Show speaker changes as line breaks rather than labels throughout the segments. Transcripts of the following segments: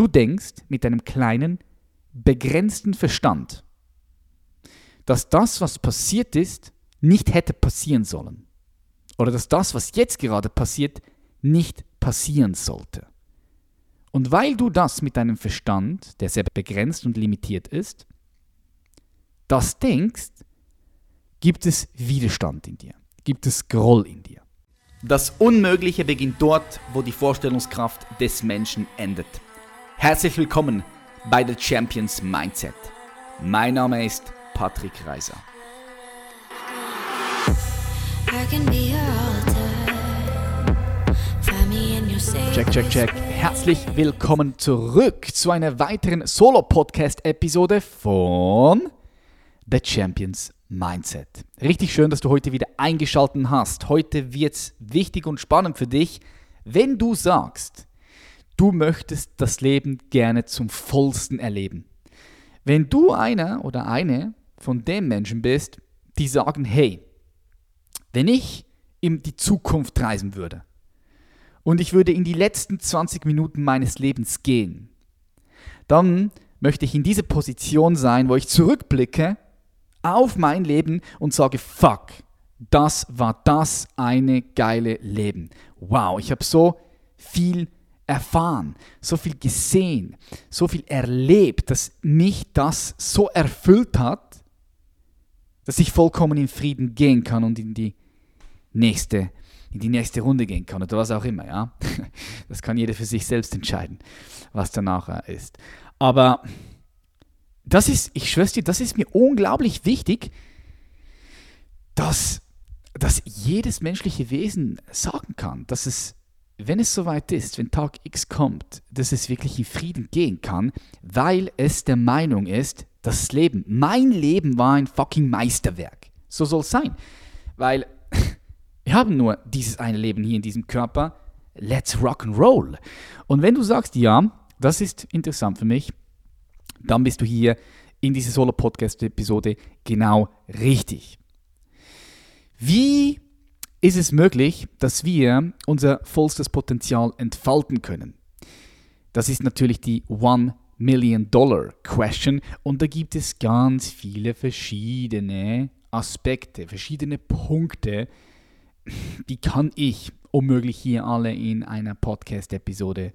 Du denkst mit deinem kleinen, begrenzten Verstand, dass das, was passiert ist, nicht hätte passieren sollen. Oder dass das, was jetzt gerade passiert, nicht passieren sollte. Und weil du das mit deinem Verstand, der sehr begrenzt und limitiert ist, das denkst, gibt es Widerstand in dir, gibt es Groll in dir.
Das Unmögliche beginnt dort, wo die Vorstellungskraft des Menschen endet. Herzlich willkommen bei The Champions Mindset. Mein Name ist Patrick Reiser.
Check, check, check. Herzlich willkommen zurück zu einer weiteren Solo-Podcast-Episode von The Champions Mindset. Richtig schön, dass du heute wieder eingeschaltet hast. Heute wird es wichtig und spannend für dich, wenn du sagst, du möchtest das Leben gerne zum vollsten erleben. Wenn du einer oder eine von den Menschen bist, die sagen, hey, wenn ich in die Zukunft reisen würde und ich würde in die letzten 20 Minuten meines Lebens gehen, dann möchte ich in diese Position sein, wo ich zurückblicke auf mein Leben und sage, fuck, das war das eine geile Leben. Wow, ich habe so viel erfahren, so viel gesehen, so viel erlebt, dass mich das so erfüllt hat, dass ich vollkommen in Frieden gehen kann und in die nächste, in die nächste Runde gehen kann oder was auch immer, ja. Das kann jeder für sich selbst entscheiden, was danach ist. Aber das ist, ich schwöre dir, das ist mir unglaublich wichtig, dass, dass jedes menschliche Wesen sagen kann, dass es wenn es soweit ist, wenn Tag X kommt, dass es wirklich in Frieden gehen kann, weil es der Meinung ist, das Leben, mein Leben war ein fucking Meisterwerk. So soll es sein. Weil wir haben nur dieses eine Leben hier in diesem Körper. Let's rock and roll. Und wenn du sagst, ja, das ist interessant für mich, dann bist du hier in dieser Solo-Podcast-Episode genau richtig. Wie ist es möglich, dass wir unser vollstes Potenzial entfalten können? Das ist natürlich die One Million Dollar Question und da gibt es ganz viele verschiedene Aspekte, verschiedene Punkte, die kann ich unmöglich hier alle in einer Podcast-Episode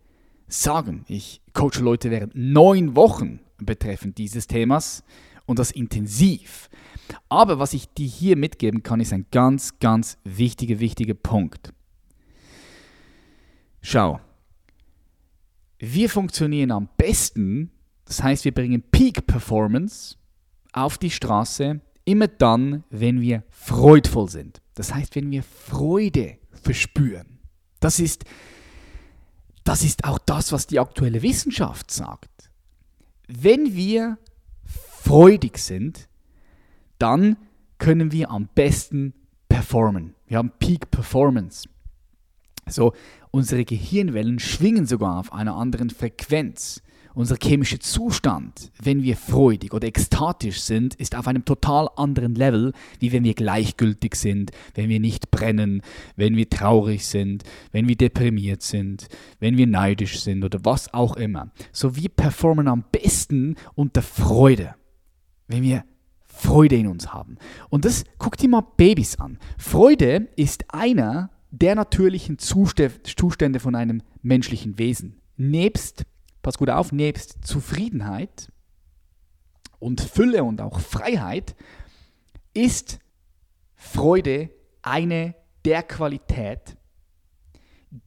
sagen. Ich coache Leute während neun Wochen betreffend dieses Themas und das intensiv. Aber was ich dir hier mitgeben kann, ist ein ganz, ganz wichtiger, wichtiger Punkt. Schau, wir funktionieren am besten, das heißt, wir bringen Peak Performance auf die Straße immer dann, wenn wir freudvoll sind. Das heißt, wenn wir Freude verspüren. Das ist, das ist auch das, was die aktuelle Wissenschaft sagt. Wenn wir freudig sind, dann können wir am besten performen. Wir haben Peak Performance. So, unsere Gehirnwellen schwingen sogar auf einer anderen Frequenz. Unser chemischer Zustand, wenn wir freudig oder ekstatisch sind, ist auf einem total anderen Level, wie wenn wir gleichgültig sind, wenn wir nicht brennen, wenn wir traurig sind, wenn wir deprimiert sind, wenn wir neidisch sind oder was auch immer. So, wir performen am besten unter Freude, wenn wir Freude in uns haben. Und das, guck dir mal Babys an. Freude ist einer der natürlichen Zustände von einem menschlichen Wesen. Nebst, pass gut auf, nebst Zufriedenheit und Fülle und auch Freiheit ist Freude eine der Qualität,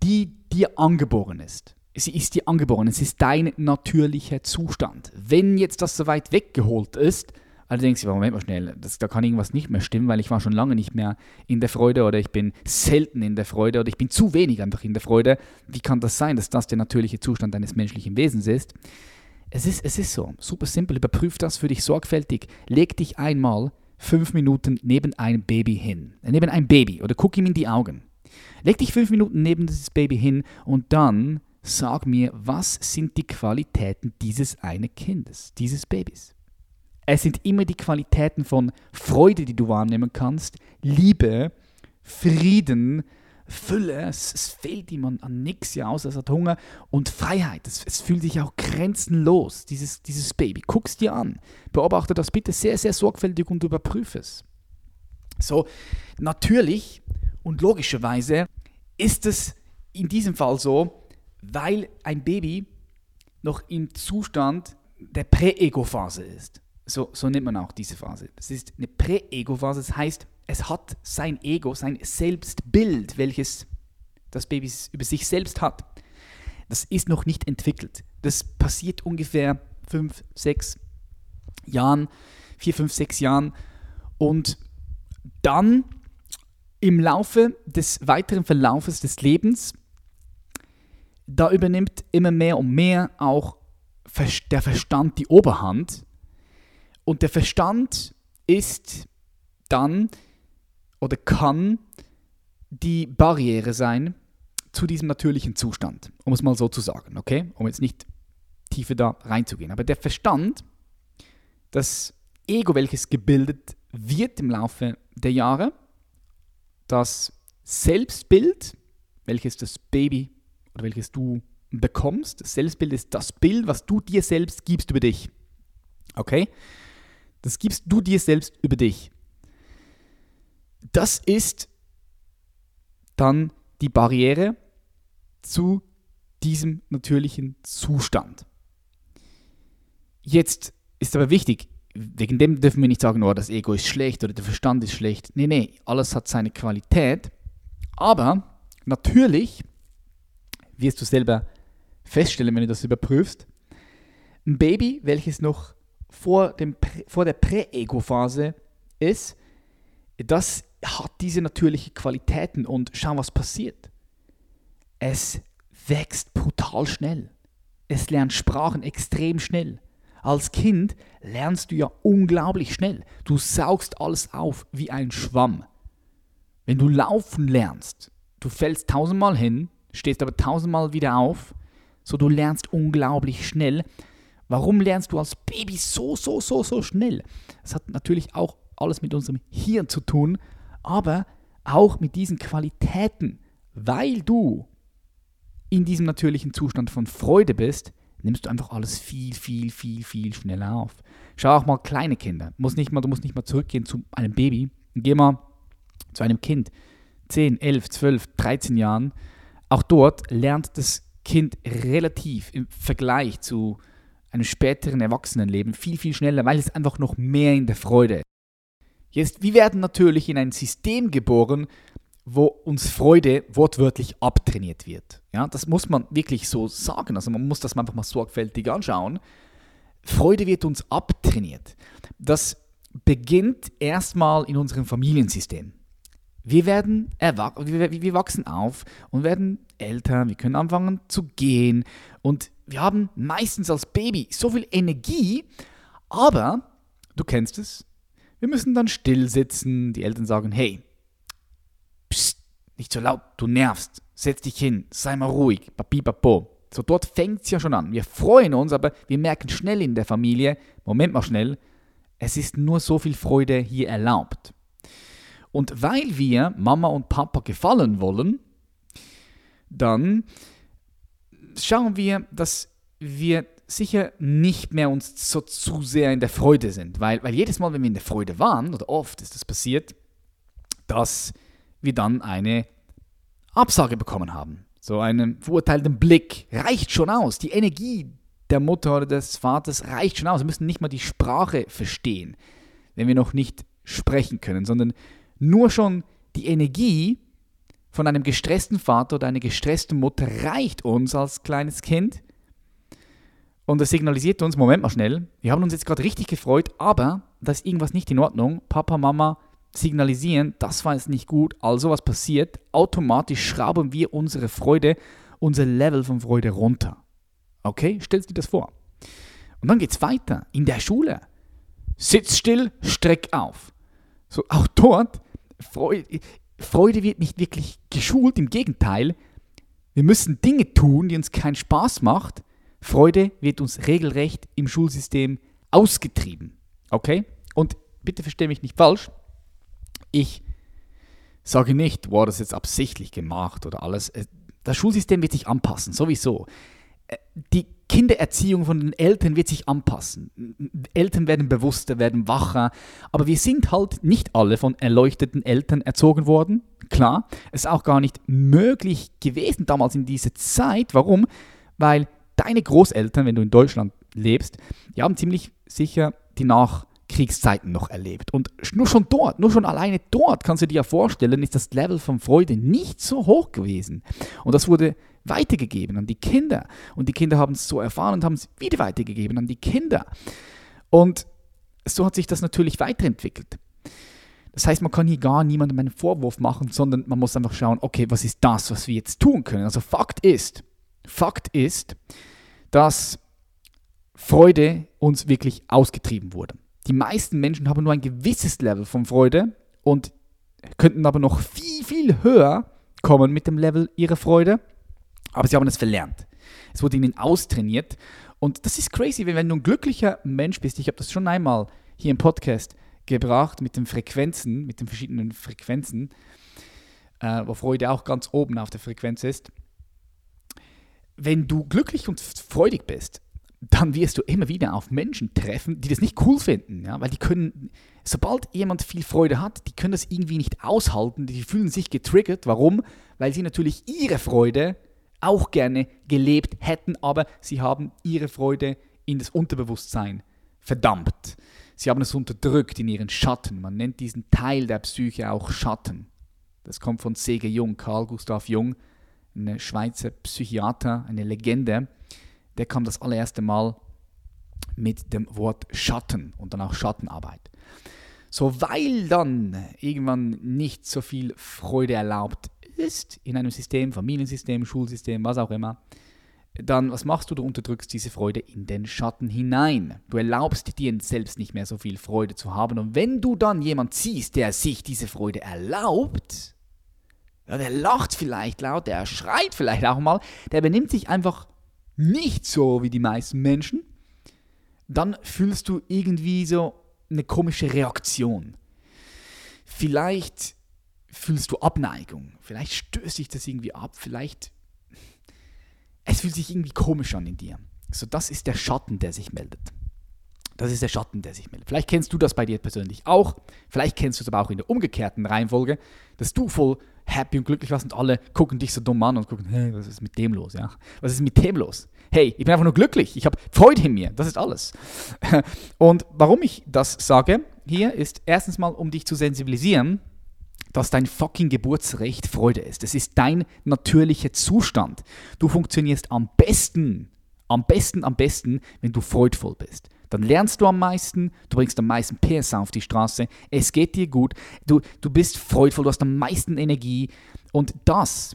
die dir angeboren ist. Sie ist dir angeboren, es ist dein natürlicher Zustand. Wenn jetzt das so weit weggeholt ist, also denkst du, Moment mal schnell, das, da kann irgendwas nicht mehr stimmen, weil ich war schon lange nicht mehr in der Freude oder ich bin selten in der Freude oder ich bin zu wenig einfach in der Freude. Wie kann das sein, dass das der natürliche Zustand eines menschlichen Wesens ist? Es ist, es ist so, super simpel, überprüf das für dich sorgfältig. Leg dich einmal fünf Minuten neben ein Baby hin. Äh, neben ein Baby oder guck ihm in die Augen. Leg dich fünf Minuten neben dieses Baby hin und dann sag mir, was sind die Qualitäten dieses eine Kindes, dieses Babys? Es sind immer die Qualitäten von Freude, die du wahrnehmen kannst, Liebe, Frieden, Fülle, es, es fehlt ihm an, an nichts ja aus, es hat Hunger und Freiheit. Es, es fühlt sich auch grenzenlos, dieses, dieses Baby. Es dir an. Beobachte das bitte sehr, sehr sorgfältig und überprüfe es. So, natürlich und logischerweise ist es in diesem Fall so, weil ein Baby noch im Zustand der Prä-Ego-Phase ist. So, so nennt man auch diese Phase. Das ist eine Prä-Ego-Phase, das heißt, es hat sein Ego, sein Selbstbild, welches das Baby über sich selbst hat. Das ist noch nicht entwickelt. Das passiert ungefähr fünf, sechs Jahren, vier, fünf, sechs Jahren. Und dann im Laufe des weiteren Verlaufes des Lebens, da übernimmt immer mehr und mehr auch der Verstand die Oberhand. Und der Verstand ist dann oder kann die Barriere sein zu diesem natürlichen Zustand, um es mal so zu sagen, okay? Um jetzt nicht tiefer da reinzugehen. Aber der Verstand, das Ego, welches gebildet wird im Laufe der Jahre, das Selbstbild, welches das Baby oder welches du bekommst, das Selbstbild ist das Bild, was du dir selbst gibst über dich. Okay? Das gibst du dir selbst über dich. Das ist dann die Barriere zu diesem natürlichen Zustand. Jetzt ist aber wichtig, wegen dem dürfen wir nicht sagen, oh, das Ego ist schlecht oder der Verstand ist schlecht. Nee, nee, alles hat seine Qualität. Aber natürlich wirst du selber feststellen, wenn du das überprüfst, ein Baby, welches noch vor, dem, vor der Prä-Ego-Phase ist, das hat diese natürlichen Qualitäten und schau, was passiert. Es wächst brutal schnell. Es lernt Sprachen extrem schnell. Als Kind lernst du ja unglaublich schnell. Du saugst alles auf wie ein Schwamm. Wenn du laufen lernst, du fällst tausendmal hin, stehst aber tausendmal wieder auf, so du lernst unglaublich schnell. Warum lernst du als Baby so, so, so, so schnell? Das hat natürlich auch alles mit unserem Hirn zu tun, aber auch mit diesen Qualitäten, weil du in diesem natürlichen Zustand von Freude bist, nimmst du einfach alles viel, viel, viel, viel schneller auf. Schau auch mal kleine Kinder. Muss nicht mal, du musst nicht mal zurückgehen zu einem Baby. Geh mal zu einem Kind, 10, 11, 12, 13 Jahren. Auch dort lernt das Kind relativ im Vergleich zu einem späteren Erwachsenenleben viel, viel schneller, weil es einfach noch mehr in der Freude ist. Jetzt, wir werden natürlich in ein System geboren, wo uns Freude wortwörtlich abtrainiert wird. Ja, das muss man wirklich so sagen. Also man muss das einfach mal sorgfältig anschauen. Freude wird uns abtrainiert. Das beginnt erstmal in unserem Familiensystem. Wir werden wir, wir wachsen auf und werden älter, wir können anfangen zu gehen und wir haben meistens als Baby so viel Energie, aber du kennst es, wir müssen dann still sitzen. Die Eltern sagen, hey, psst, nicht so laut, du nervst. Setz dich hin, sei mal ruhig, papi, papo. So dort fängt es ja schon an. Wir freuen uns, aber wir merken schnell in der Familie, Moment mal schnell, es ist nur so viel Freude hier erlaubt. Und weil wir Mama und Papa gefallen wollen, dann schauen wir, dass wir sicher nicht mehr uns so zu sehr in der Freude sind. Weil, weil jedes Mal, wenn wir in der Freude waren, oder oft ist das passiert, dass wir dann eine Absage bekommen haben. So einen verurteilten Blick reicht schon aus. Die Energie der Mutter oder des Vaters reicht schon aus. Wir müssen nicht mal die Sprache verstehen, wenn wir noch nicht sprechen können, sondern nur schon die Energie von einem gestressten Vater oder einer gestressten Mutter reicht uns als kleines Kind, und es signalisiert uns, Moment mal schnell, wir haben uns jetzt gerade richtig gefreut, aber da ist irgendwas nicht in Ordnung. Papa, Mama signalisieren, das war jetzt nicht gut, also was passiert? Automatisch schrauben wir unsere Freude, unser Level von Freude runter. Okay, stellst dir das vor. Und dann geht es weiter in der Schule. Sitz still, streck auf. So, auch dort, Freude, Freude wird nicht wirklich geschult, im Gegenteil. Wir müssen Dinge tun, die uns keinen Spaß machen, Freude wird uns regelrecht im Schulsystem ausgetrieben. Okay? Und bitte verstehe mich nicht falsch. Ich sage nicht, wow, das ist jetzt absichtlich gemacht oder alles. Äh, das Schulsystem wird sich anpassen, sowieso. Die Kindererziehung von den Eltern wird sich anpassen. Eltern werden bewusster, werden wacher. Aber wir sind halt nicht alle von erleuchteten Eltern erzogen worden. Klar, es ist auch gar nicht möglich gewesen damals in dieser Zeit. Warum? Weil deine Großeltern, wenn du in Deutschland lebst, die haben ziemlich sicher die Nachkriegszeiten noch erlebt. Und nur schon dort, nur schon alleine dort kannst du dir ja vorstellen, ist das Level von Freude nicht so hoch gewesen. Und das wurde weitergegeben an die Kinder. Und die Kinder haben es so erfahren und haben es wieder weitergegeben an die Kinder. Und so hat sich das natürlich weiterentwickelt. Das heißt, man kann hier gar niemandem einen Vorwurf machen, sondern man muss einfach schauen, okay, was ist das, was wir jetzt tun können? Also Fakt ist, Fakt ist, dass Freude uns wirklich ausgetrieben wurde. Die meisten Menschen haben nur ein gewisses Level von Freude und könnten aber noch viel, viel höher kommen mit dem Level ihrer Freude. Aber sie haben es verlernt. Es wurde ihnen austrainiert. Und das ist crazy, wenn du ein glücklicher Mensch bist. Ich habe das schon einmal hier im Podcast gebracht mit den Frequenzen, mit den verschiedenen Frequenzen, äh, wo Freude auch ganz oben auf der Frequenz ist. Wenn du glücklich und freudig bist, dann wirst du immer wieder auf Menschen treffen, die das nicht cool finden, ja, weil die können, sobald jemand viel Freude hat, die können das irgendwie nicht aushalten, die fühlen sich getriggert. Warum? Weil sie natürlich ihre Freude auch gerne gelebt hätten, aber sie haben ihre Freude in das Unterbewusstsein verdammt. Sie haben es unterdrückt in ihren Schatten. Man nennt diesen Teil der Psyche auch Schatten. Das kommt von C.G. Jung, Carl Gustav Jung, ein Schweizer Psychiater, eine Legende. Der kam das allererste Mal mit dem Wort Schatten und dann auch Schattenarbeit. So, weil dann irgendwann nicht so viel Freude erlaubt ist in einem System, Familiensystem, Schulsystem, was auch immer, dann was machst du? Du unterdrückst diese Freude in den Schatten hinein. Du erlaubst dir selbst nicht mehr so viel Freude zu haben. Und wenn du dann jemand siehst, der sich diese Freude erlaubt, ja, der lacht vielleicht laut, der schreit vielleicht auch mal, der benimmt sich einfach nicht so wie die meisten Menschen, dann fühlst du irgendwie so eine komische Reaktion. Vielleicht fühlst du Abneigung. Vielleicht stößt sich das irgendwie ab. Vielleicht. Es fühlt sich irgendwie komisch an in dir. So, das ist der Schatten, der sich meldet. Das ist der Schatten, der sich meldet. Vielleicht kennst du das bei dir persönlich auch. Vielleicht kennst du es aber auch in der umgekehrten Reihenfolge, dass du voll happy und glücklich warst und alle gucken dich so dumm an und gucken, hey, was ist mit dem los? Ja? Was ist mit dem los? Hey, ich bin einfach nur glücklich. Ich habe Freude in mir. Das ist alles. Und warum ich das sage hier, ist erstens mal, um dich zu sensibilisieren dass dein fucking Geburtsrecht Freude ist. Es ist dein natürlicher Zustand. Du funktionierst am besten, am besten, am besten, wenn du freudvoll bist. Dann lernst du am meisten, du bringst am meisten PS auf die Straße, es geht dir gut, du, du bist freudvoll, du hast am meisten Energie und das,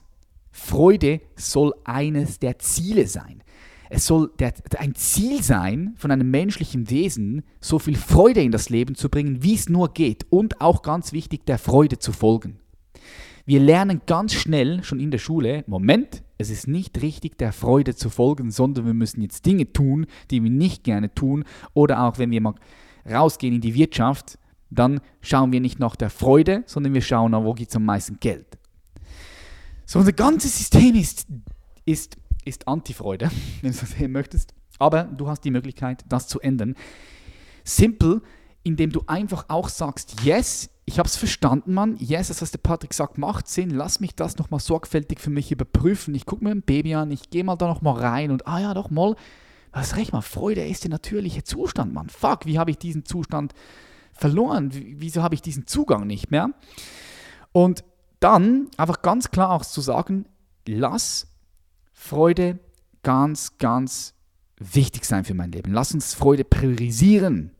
Freude soll eines der Ziele sein. Es soll der, ein Ziel sein von einem menschlichen Wesen, so viel Freude in das Leben zu bringen, wie es nur geht und auch ganz wichtig, der Freude zu folgen. Wir lernen ganz schnell schon in der Schule, Moment, es ist nicht richtig, der Freude zu folgen, sondern wir müssen jetzt Dinge tun, die wir nicht gerne tun. Oder auch wenn wir mal rausgehen in die Wirtschaft, dann schauen wir nicht nach der Freude, sondern wir schauen wo gibt es am meisten Geld. So unser ganzes System ist, ist ist Antifreude, wenn du so sehen möchtest. Aber du hast die Möglichkeit, das zu ändern. Simpel, indem du einfach auch sagst, yes, ich habe es verstanden, Mann. Yes, das, was der Patrick sagt, macht Sinn. Lass mich das nochmal sorgfältig für mich überprüfen. Ich gucke mir ein Baby an, ich gehe mal da nochmal rein und, ah ja, doch mal, hast recht, Mann. Freude ist der natürliche Zustand, Mann. Fuck, wie habe ich diesen Zustand verloren? Wieso habe ich diesen Zugang nicht mehr? Und dann einfach ganz klar auch zu sagen, lass Freude ganz, ganz wichtig sein für mein Leben. Lass uns Freude priorisieren.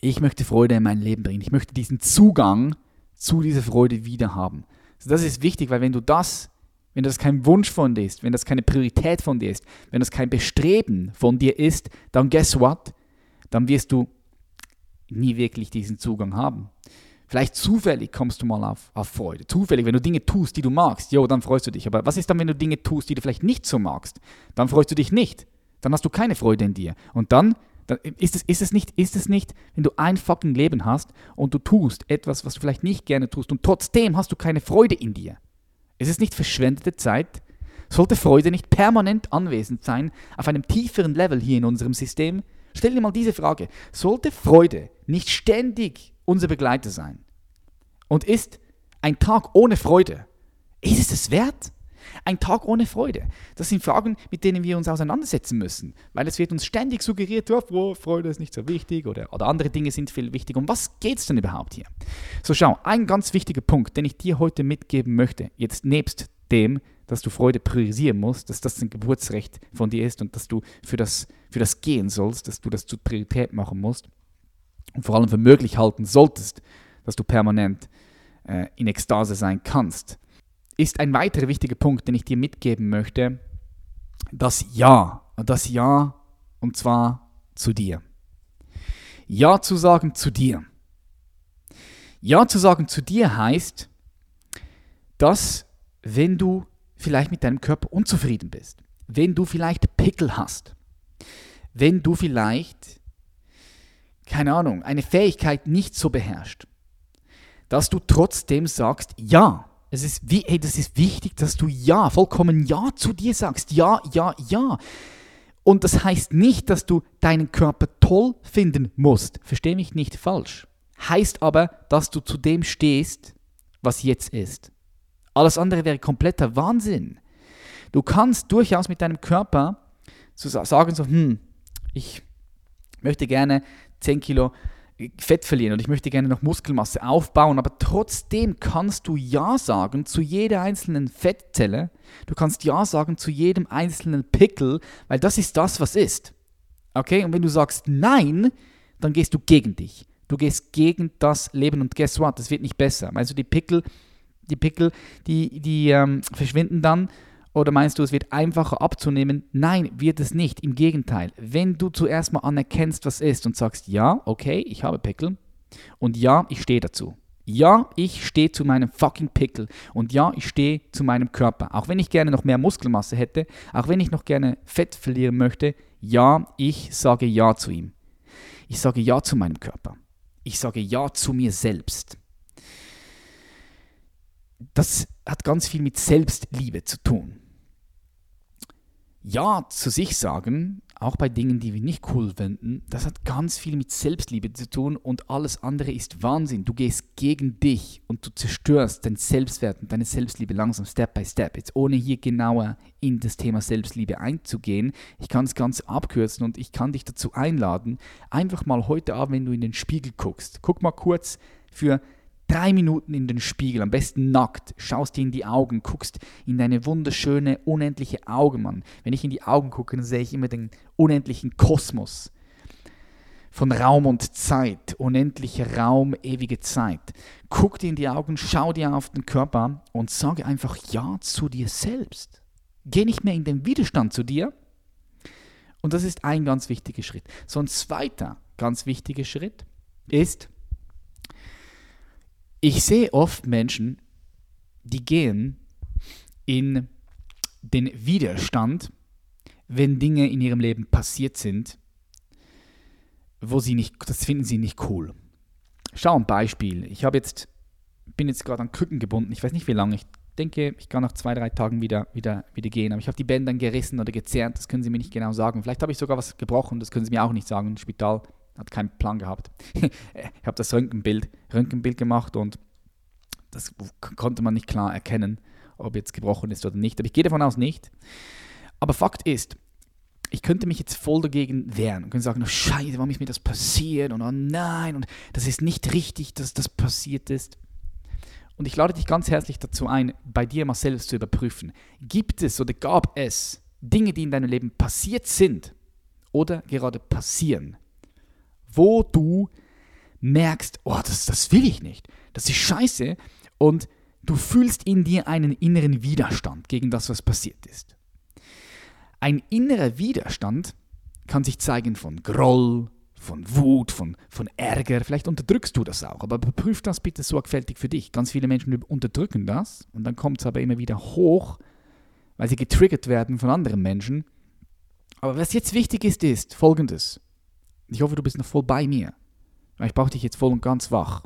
Ich möchte Freude in mein Leben bringen. Ich möchte diesen Zugang zu dieser Freude wieder haben. Also das ist wichtig, weil wenn du das, wenn das kein Wunsch von dir ist, wenn das keine Priorität von dir ist, wenn das kein Bestreben von dir ist, dann guess what? Dann wirst du nie wirklich diesen Zugang haben. Vielleicht zufällig kommst du mal auf, auf Freude. Zufällig, wenn du Dinge tust, die du magst, jo, dann freust du dich. Aber was ist dann, wenn du Dinge tust, die du vielleicht nicht so magst? Dann freust du dich nicht. Dann hast du keine Freude in dir. Und dann, ist es, ist, es nicht, ist es nicht, wenn du ein fucking Leben hast und du tust etwas, was du vielleicht nicht gerne tust und trotzdem hast du keine Freude in dir? Ist es nicht verschwendete Zeit? Sollte Freude nicht permanent anwesend sein auf einem tieferen Level hier in unserem System? Stell dir mal diese Frage. Sollte Freude nicht ständig unser Begleiter sein? Und ist ein Tag ohne Freude, ist es es wert? Ein Tag ohne Freude. Das sind Fragen, mit denen wir uns auseinandersetzen müssen, weil es wird uns ständig suggeriert, oh, Freude ist nicht so wichtig oder, oder andere Dinge sind viel wichtiger. Um was geht es denn überhaupt hier? So schau, ein ganz wichtiger Punkt, den ich dir heute mitgeben möchte, jetzt nebst dem, dass du Freude priorisieren musst, dass das ein Geburtsrecht von dir ist und dass du für das, für das gehen sollst, dass du das zur Priorität machen musst und vor allem für möglich halten solltest, dass du permanent äh, in Ekstase sein kannst ist ein weiterer wichtiger Punkt, den ich dir mitgeben möchte, das Ja. Das Ja und zwar zu dir. Ja zu sagen zu dir. Ja zu sagen zu dir heißt, dass wenn du vielleicht mit deinem Körper unzufrieden bist, wenn du vielleicht Pickel hast, wenn du vielleicht, keine Ahnung, eine Fähigkeit nicht so beherrscht, dass du trotzdem sagst, ja, es ist, wie, hey, das ist wichtig, dass du Ja, vollkommen Ja zu dir sagst. Ja, ja, ja. Und das heißt nicht, dass du deinen Körper toll finden musst. Versteh mich nicht falsch. Heißt aber, dass du zu dem stehst, was jetzt ist. Alles andere wäre kompletter Wahnsinn. Du kannst durchaus mit deinem Körper sagen, so, hm, ich möchte gerne 10 Kilo Fett verlieren und ich möchte gerne noch Muskelmasse aufbauen, aber trotzdem kannst du Ja sagen zu jeder einzelnen Fettzelle. Du kannst Ja sagen zu jedem einzelnen Pickel, weil das ist das, was ist. Okay? Und wenn du sagst Nein, dann gehst du gegen dich. Du gehst gegen das Leben und guess what? Das wird nicht besser. Also die Pickel, die Pickel, die, die ähm, verschwinden dann oder meinst du, es wird einfacher abzunehmen? Nein, wird es nicht. Im Gegenteil. Wenn du zuerst mal anerkennst, was ist und sagst, ja, okay, ich habe Pickel und ja, ich stehe dazu. Ja, ich stehe zu meinem fucking Pickel und ja, ich stehe zu meinem Körper. Auch wenn ich gerne noch mehr Muskelmasse hätte, auch wenn ich noch gerne Fett verlieren möchte, ja, ich sage ja zu ihm. Ich sage ja zu meinem Körper. Ich sage ja zu mir selbst. Das hat ganz viel mit Selbstliebe zu tun. Ja zu sich sagen, auch bei Dingen, die wir nicht cool finden, das hat ganz viel mit Selbstliebe zu tun und alles andere ist Wahnsinn. Du gehst gegen dich und du zerstörst dein Selbstwert und deine Selbstliebe langsam Step by Step. Jetzt ohne hier genauer in das Thema Selbstliebe einzugehen, ich kann es ganz abkürzen und ich kann dich dazu einladen, einfach mal heute Abend, wenn du in den Spiegel guckst, guck mal kurz für drei Minuten in den Spiegel, am besten nackt, schaust dir in die Augen, guckst in deine wunderschöne, unendliche Augen, Mann. Wenn ich in die Augen gucke, dann sehe ich immer den unendlichen Kosmos von Raum und Zeit, unendlicher Raum, ewige Zeit. Guck dir in die Augen, schau dir auf den Körper und sage einfach Ja zu dir selbst. Geh nicht mehr in den Widerstand zu dir. Und das ist ein ganz wichtiger Schritt. So ein zweiter ganz wichtiger Schritt ist, ich sehe oft Menschen, die gehen in den Widerstand, wenn Dinge in ihrem Leben passiert sind, wo sie nicht, das finden sie nicht cool. Schau ein Beispiel. Ich habe jetzt, bin jetzt gerade an Krücken gebunden. Ich weiß nicht wie lange. Ich denke, ich kann nach zwei, drei Tagen wieder, wieder, wieder gehen. Aber ich habe die Bänder gerissen oder gezerrt. Das können Sie mir nicht genau sagen. Vielleicht habe ich sogar was gebrochen. Das können Sie mir auch nicht sagen. Im Spital hat keinen Plan gehabt. ich habe das Röntgenbild, Röntgenbild gemacht und das konnte man nicht klar erkennen, ob jetzt gebrochen ist oder nicht. Aber ich gehe davon aus nicht. Aber Fakt ist, ich könnte mich jetzt voll dagegen wehren und könnte sagen, oh Scheiße, warum ist mir das passiert und oh nein und das ist nicht richtig, dass das passiert ist. Und ich lade dich ganz herzlich dazu ein, bei dir mal selbst zu überprüfen. Gibt es oder gab es Dinge, die in deinem Leben passiert sind oder gerade passieren, wo du merkst, oh, das, das will ich nicht, das ist scheiße und du fühlst in dir einen inneren Widerstand gegen das, was passiert ist. Ein innerer Widerstand kann sich zeigen von Groll, von Wut, von, von Ärger. Vielleicht unterdrückst du das auch, aber prüf das bitte sorgfältig für dich. Ganz viele Menschen unterdrücken das und dann kommt es aber immer wieder hoch, weil sie getriggert werden von anderen Menschen. Aber was jetzt wichtig ist, ist folgendes. Ich hoffe, du bist noch voll bei mir. Ich brauche dich jetzt voll und ganz wach.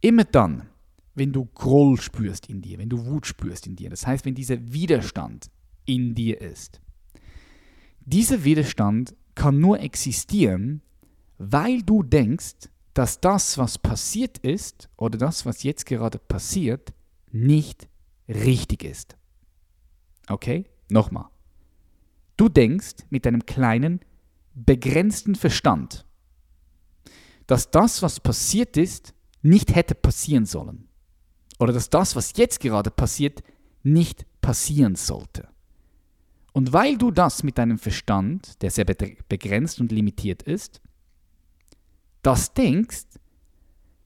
Immer dann, wenn du Groll spürst in dir, wenn du Wut spürst in dir, das heißt, wenn dieser Widerstand in dir ist, dieser Widerstand kann nur existieren, weil du denkst, dass das, was passiert ist oder das, was jetzt gerade passiert, nicht richtig ist. Okay? Nochmal. Du denkst mit deinem kleinen, begrenzten Verstand, dass das, was passiert ist, nicht hätte passieren sollen. Oder dass das, was jetzt gerade passiert, nicht passieren sollte. Und weil du das mit deinem Verstand, der sehr begrenzt und limitiert ist, das denkst,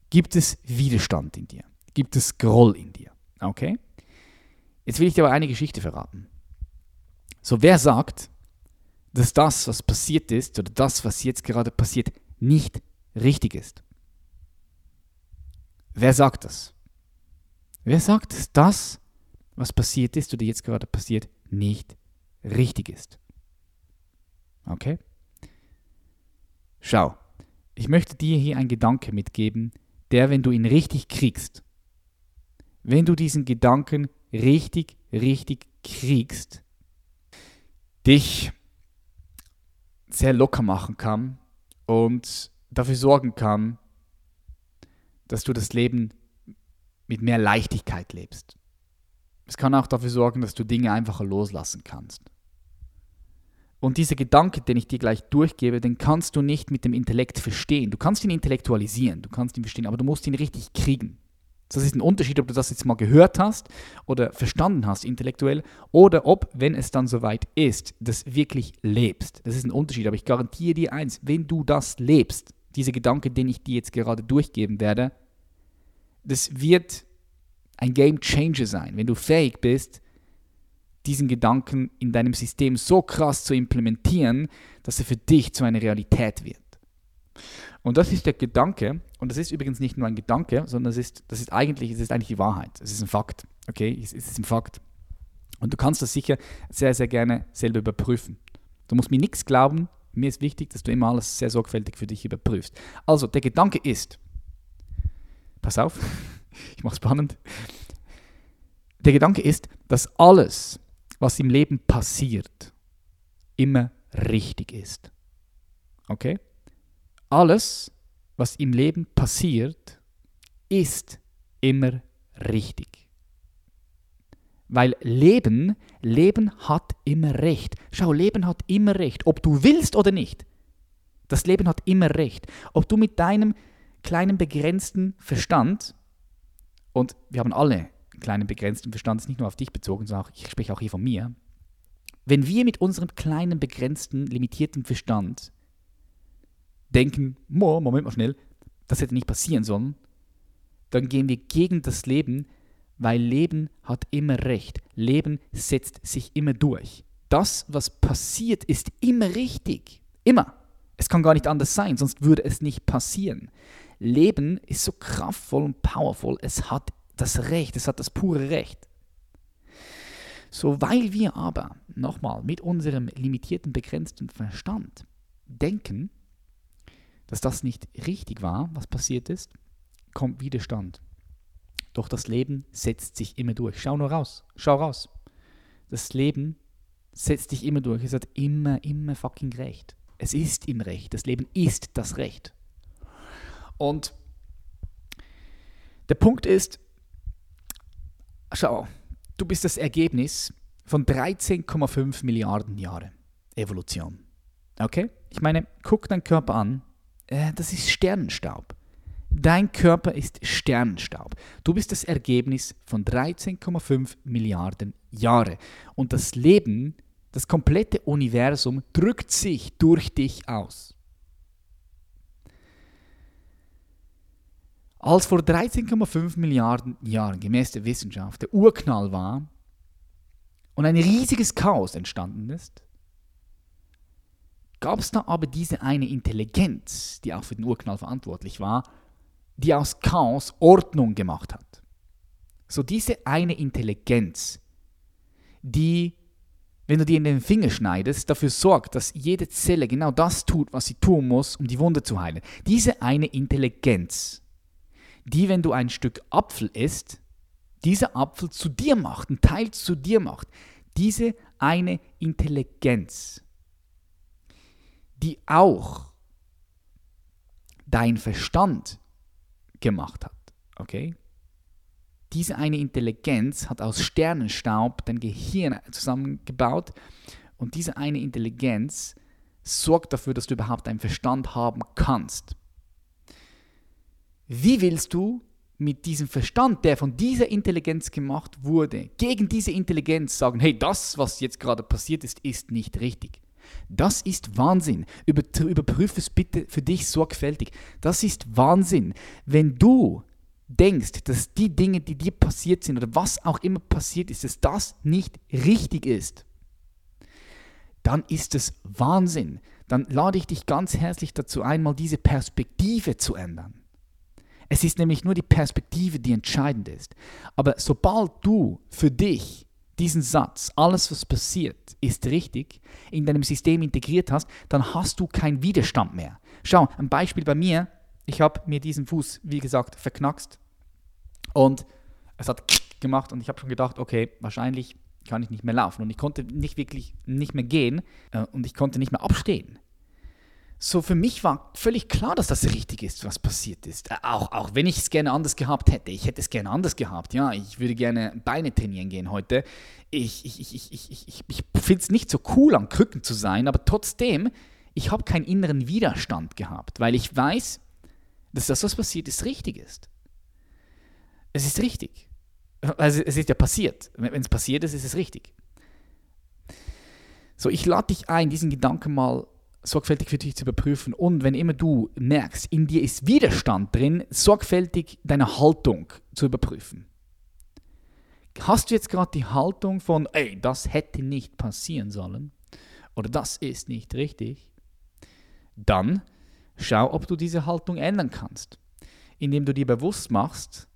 gibt es Widerstand in dir, gibt es Groll in dir. Okay? Jetzt will ich dir aber eine Geschichte verraten. So, wer sagt, dass das, was passiert ist, oder das, was jetzt gerade passiert, nicht richtig ist? Wer sagt das? Wer sagt, dass das, was passiert ist oder jetzt gerade passiert, nicht richtig ist? Okay? Schau, ich möchte dir hier einen Gedanke mitgeben, der, wenn du ihn richtig kriegst, wenn du diesen Gedanken richtig, richtig kriegst, dich sehr locker machen kann und dafür sorgen kann, dass du das Leben mit mehr Leichtigkeit lebst. Es kann auch dafür sorgen, dass du Dinge einfacher loslassen kannst. Und dieser Gedanke, den ich dir gleich durchgebe, den kannst du nicht mit dem Intellekt verstehen. Du kannst ihn intellektualisieren, du kannst ihn verstehen, aber du musst ihn richtig kriegen. Das ist ein Unterschied, ob du das jetzt mal gehört hast oder verstanden hast intellektuell oder ob, wenn es dann soweit ist, das wirklich lebst. Das ist ein Unterschied, aber ich garantiere dir eins, wenn du das lebst, dieser Gedanke, den ich dir jetzt gerade durchgeben werde, das wird ein Game Changer sein, wenn du fähig bist, diesen Gedanken in deinem System so krass zu implementieren, dass er für dich zu einer Realität wird. Und das ist der Gedanke, und das ist übrigens nicht nur ein Gedanke, sondern das ist, das ist eigentlich, es ist eigentlich die Wahrheit. Es ist ein Fakt. Okay, es ist ein Fakt. Und du kannst das sicher sehr, sehr gerne selber überprüfen. Du musst mir nichts glauben. Mir ist wichtig, dass du immer alles sehr sorgfältig für dich überprüfst. Also, der Gedanke ist, pass auf, ich mache es spannend. Der Gedanke ist, dass alles, was im Leben passiert, immer richtig ist. Okay? Alles, was im Leben passiert, ist immer richtig. Weil Leben, Leben hat immer Recht. Schau, Leben hat immer Recht, ob du willst oder nicht. Das Leben hat immer Recht. Ob du mit deinem kleinen begrenzten Verstand, und wir haben alle einen kleinen begrenzten Verstand, ist nicht nur auf dich bezogen, sondern auch, ich spreche auch hier von mir, wenn wir mit unserem kleinen begrenzten, limitierten Verstand denken, Moment mal schnell, das hätte nicht passieren sollen, dann gehen wir gegen das Leben, weil Leben hat immer Recht. Leben setzt sich immer durch. Das, was passiert, ist immer richtig. Immer. Es kann gar nicht anders sein, sonst würde es nicht passieren. Leben ist so kraftvoll und powerful. Es hat das Recht, es hat das pure Recht. So, weil wir aber, nochmal, mit unserem limitierten, begrenzten Verstand denken, dass das nicht richtig war, was passiert ist, kommt Widerstand. Doch das Leben setzt sich immer durch. Schau nur raus. Schau raus. Das Leben setzt sich immer durch. Es hat immer, immer fucking Recht. Es ist im Recht. Das Leben ist das Recht. Und der Punkt ist, schau, du bist das Ergebnis von 13,5 Milliarden Jahre Evolution. Okay? Ich meine, guck deinen Körper an äh, das ist Sternenstaub. Dein Körper ist Sternenstaub. Du bist das Ergebnis von 13,5 Milliarden Jahre. Und das Leben, das komplette Universum drückt sich durch dich aus. Als vor 13,5 Milliarden Jahren gemäß der Wissenschaft der Urknall war und ein riesiges Chaos entstanden ist, gab es da aber diese eine Intelligenz, die auch für den Urknall verantwortlich war, die aus Chaos Ordnung gemacht hat. So diese eine Intelligenz, die wenn du dir in den Finger schneidest, dafür sorgt, dass jede Zelle genau das tut, was sie tun muss, um die Wunde zu heilen. Diese eine Intelligenz, die, wenn du ein Stück Apfel isst, dieser Apfel zu dir macht, ein Teil zu dir macht. Diese eine Intelligenz, die auch dein Verstand gemacht hat. Okay? Diese eine Intelligenz hat aus Sternenstaub dein Gehirn zusammengebaut und diese eine Intelligenz sorgt dafür, dass du überhaupt einen Verstand haben kannst. Wie willst du mit diesem Verstand, der von dieser Intelligenz gemacht wurde, gegen diese Intelligenz sagen, hey, das, was jetzt gerade passiert ist, ist nicht richtig? Das ist Wahnsinn. Überprüfe es bitte für dich sorgfältig. Das ist Wahnsinn. Wenn du denkst, dass die Dinge, die dir passiert sind oder was auch immer passiert ist, dass das nicht richtig ist, dann ist es Wahnsinn. Dann lade ich dich ganz herzlich dazu ein, mal diese Perspektive zu ändern. Es ist nämlich nur die Perspektive, die entscheidend ist. Aber sobald du für dich diesen Satz, alles was passiert, ist richtig, in deinem System integriert hast, dann hast du keinen Widerstand mehr. Schau, ein Beispiel bei mir, ich habe mir diesen Fuß, wie gesagt, verknackst und es hat gemacht und ich habe schon gedacht, okay, wahrscheinlich kann ich nicht mehr laufen und ich konnte nicht wirklich nicht mehr gehen äh, und ich konnte nicht mehr abstehen so für mich war völlig klar, dass das richtig ist, was passiert ist. Äh, auch, auch wenn ich es gerne anders gehabt hätte. Ich hätte es gerne anders gehabt. Ja, ich würde gerne Beine trainieren gehen heute. Ich, ich, ich, ich, ich, ich, ich finde es nicht so cool, an Krücken zu sein, aber trotzdem, ich habe keinen inneren Widerstand gehabt, weil ich weiß, dass das, was passiert ist, richtig ist. Es ist richtig. Also es ist ja passiert. Wenn es passiert ist, ist es richtig. So, ich lade dich ein, diesen Gedanken mal sorgfältig für dich zu überprüfen und wenn immer du merkst, in dir ist Widerstand drin, sorgfältig deine Haltung zu überprüfen. Hast du jetzt gerade die Haltung von, ey, das hätte nicht passieren sollen oder das ist nicht richtig, dann schau, ob du diese Haltung ändern kannst, indem du dir bewusst machst,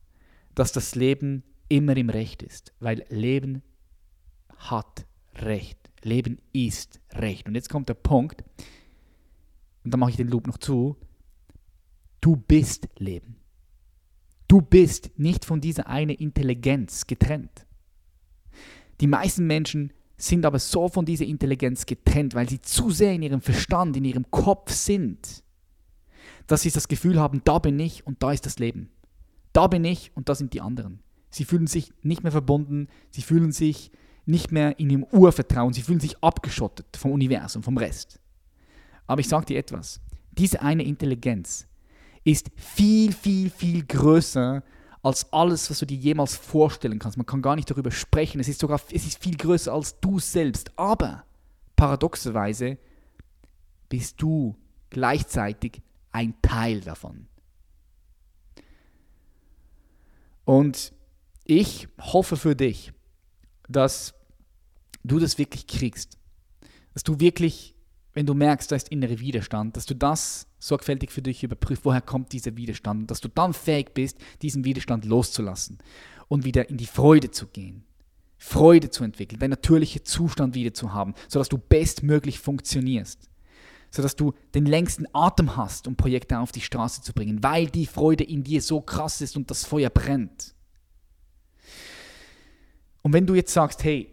dass das Leben immer im Recht ist, weil Leben hat Recht. Leben ist Recht. Und jetzt kommt der Punkt, und dann mache ich den Loop noch zu, du bist Leben. Du bist nicht von dieser eine Intelligenz getrennt. Die meisten Menschen sind aber so von dieser Intelligenz getrennt, weil sie zu sehr in ihrem Verstand, in ihrem Kopf sind, dass sie das Gefühl haben, da bin ich und da ist das Leben. Da bin ich und da sind die anderen. Sie fühlen sich nicht mehr verbunden, sie fühlen sich nicht mehr in ihrem Urvertrauen, sie fühlen sich abgeschottet vom Universum, vom Rest. Aber ich sage dir etwas, diese eine Intelligenz ist viel, viel, viel größer als alles, was du dir jemals vorstellen kannst. Man kann gar nicht darüber sprechen. Es ist sogar es ist viel größer als du selbst. Aber paradoxerweise bist du gleichzeitig ein Teil davon. Und ich hoffe für dich, dass du das wirklich kriegst. Dass du wirklich wenn du merkst, da ist innere Widerstand, dass du das sorgfältig für dich überprüfst, woher kommt dieser Widerstand und dass du dann fähig bist, diesen Widerstand loszulassen und wieder in die Freude zu gehen. Freude zu entwickeln, deinen natürlichen Zustand wieder zu haben, sodass du bestmöglich funktionierst, sodass du den längsten Atem hast, um Projekte auf die Straße zu bringen, weil die Freude in dir so krass ist und das Feuer brennt. Und wenn du jetzt sagst, hey,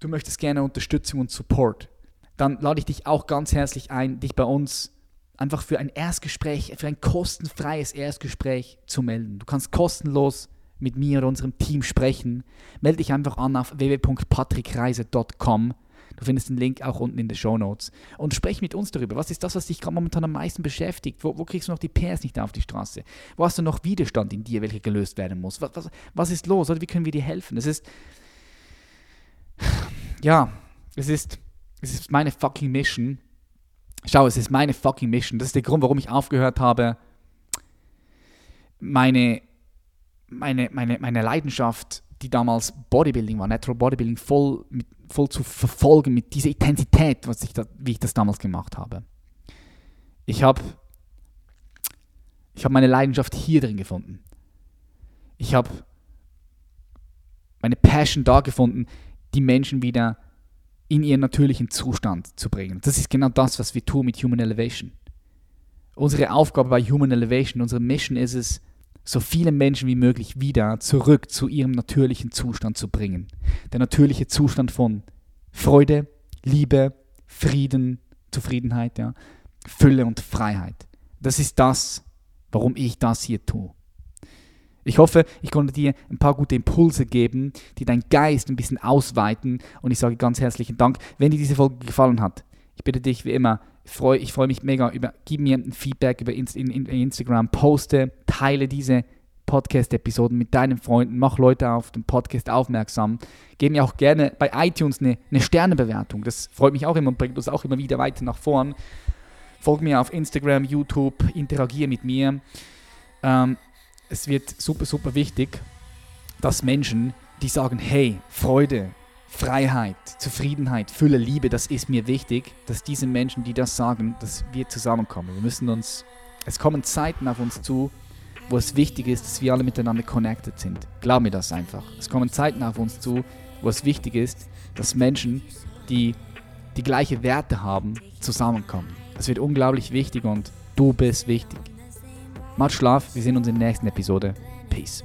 du möchtest gerne Unterstützung und Support, dann lade ich dich auch ganz herzlich ein, dich bei uns einfach für ein Erstgespräch, für ein kostenfreies Erstgespräch zu melden. Du kannst kostenlos mit mir oder unserem Team sprechen. Melde dich einfach an auf www.patrickreise.com. Du findest den Link auch unten in den Show Notes. Und sprech mit uns darüber. Was ist das, was dich gerade momentan am meisten beschäftigt? Wo, wo, kriegst du noch die PS nicht auf die Straße? Wo hast du noch Widerstand in dir, welcher gelöst werden muss? Was, was, was ist los? Oder wie können wir dir helfen? Es ist. Ja, es ist es ist meine fucking Mission. Schau, es ist meine fucking Mission. Das ist der Grund, warum ich aufgehört habe, meine, meine, meine, meine Leidenschaft, die damals Bodybuilding war, Natural Bodybuilding, voll, mit, voll zu verfolgen mit dieser Intensität, was ich da, wie ich das damals gemacht habe. Ich habe ich hab meine Leidenschaft hier drin gefunden. Ich habe meine Passion da gefunden, die Menschen wieder in ihren natürlichen Zustand zu bringen. Das ist genau das, was wir tun mit Human Elevation. Unsere Aufgabe bei Human Elevation, unsere Mission ist es, so viele Menschen wie möglich wieder zurück zu ihrem natürlichen Zustand zu bringen. Der natürliche Zustand von Freude, Liebe, Frieden, Zufriedenheit, ja, Fülle und Freiheit. Das ist das, warum ich das hier tue. Ich hoffe, ich konnte dir ein paar gute Impulse geben, die deinen Geist ein bisschen ausweiten. Und ich sage ganz herzlichen Dank, wenn dir diese Folge gefallen hat. Ich bitte dich wie immer, ich freue, ich freue mich mega über, gib mir ein Feedback über in, in, in Instagram, poste, teile diese Podcast-Episoden mit deinen Freunden, mach Leute auf den Podcast aufmerksam. Gib mir auch gerne bei iTunes eine, eine Sternebewertung. Das freut mich auch immer und bringt uns auch immer wieder weiter nach vorn. Folg mir auf Instagram, YouTube, interagiere mit mir. Ähm, es wird super, super wichtig, dass Menschen, die sagen, hey, Freude, Freiheit, Zufriedenheit, Fülle, Liebe, das ist mir wichtig, dass diese Menschen, die das sagen, dass wir zusammenkommen. Wir müssen uns, es kommen Zeiten auf uns zu, wo es wichtig ist, dass wir alle miteinander connected sind. Glaub mir das einfach. Es kommen Zeiten auf uns zu, wo es wichtig ist, dass Menschen, die die gleiche Werte haben, zusammenkommen. Das wird unglaublich wichtig und du bist wichtig. Macht Schlaf, wir sehen uns in der nächsten Episode. Peace.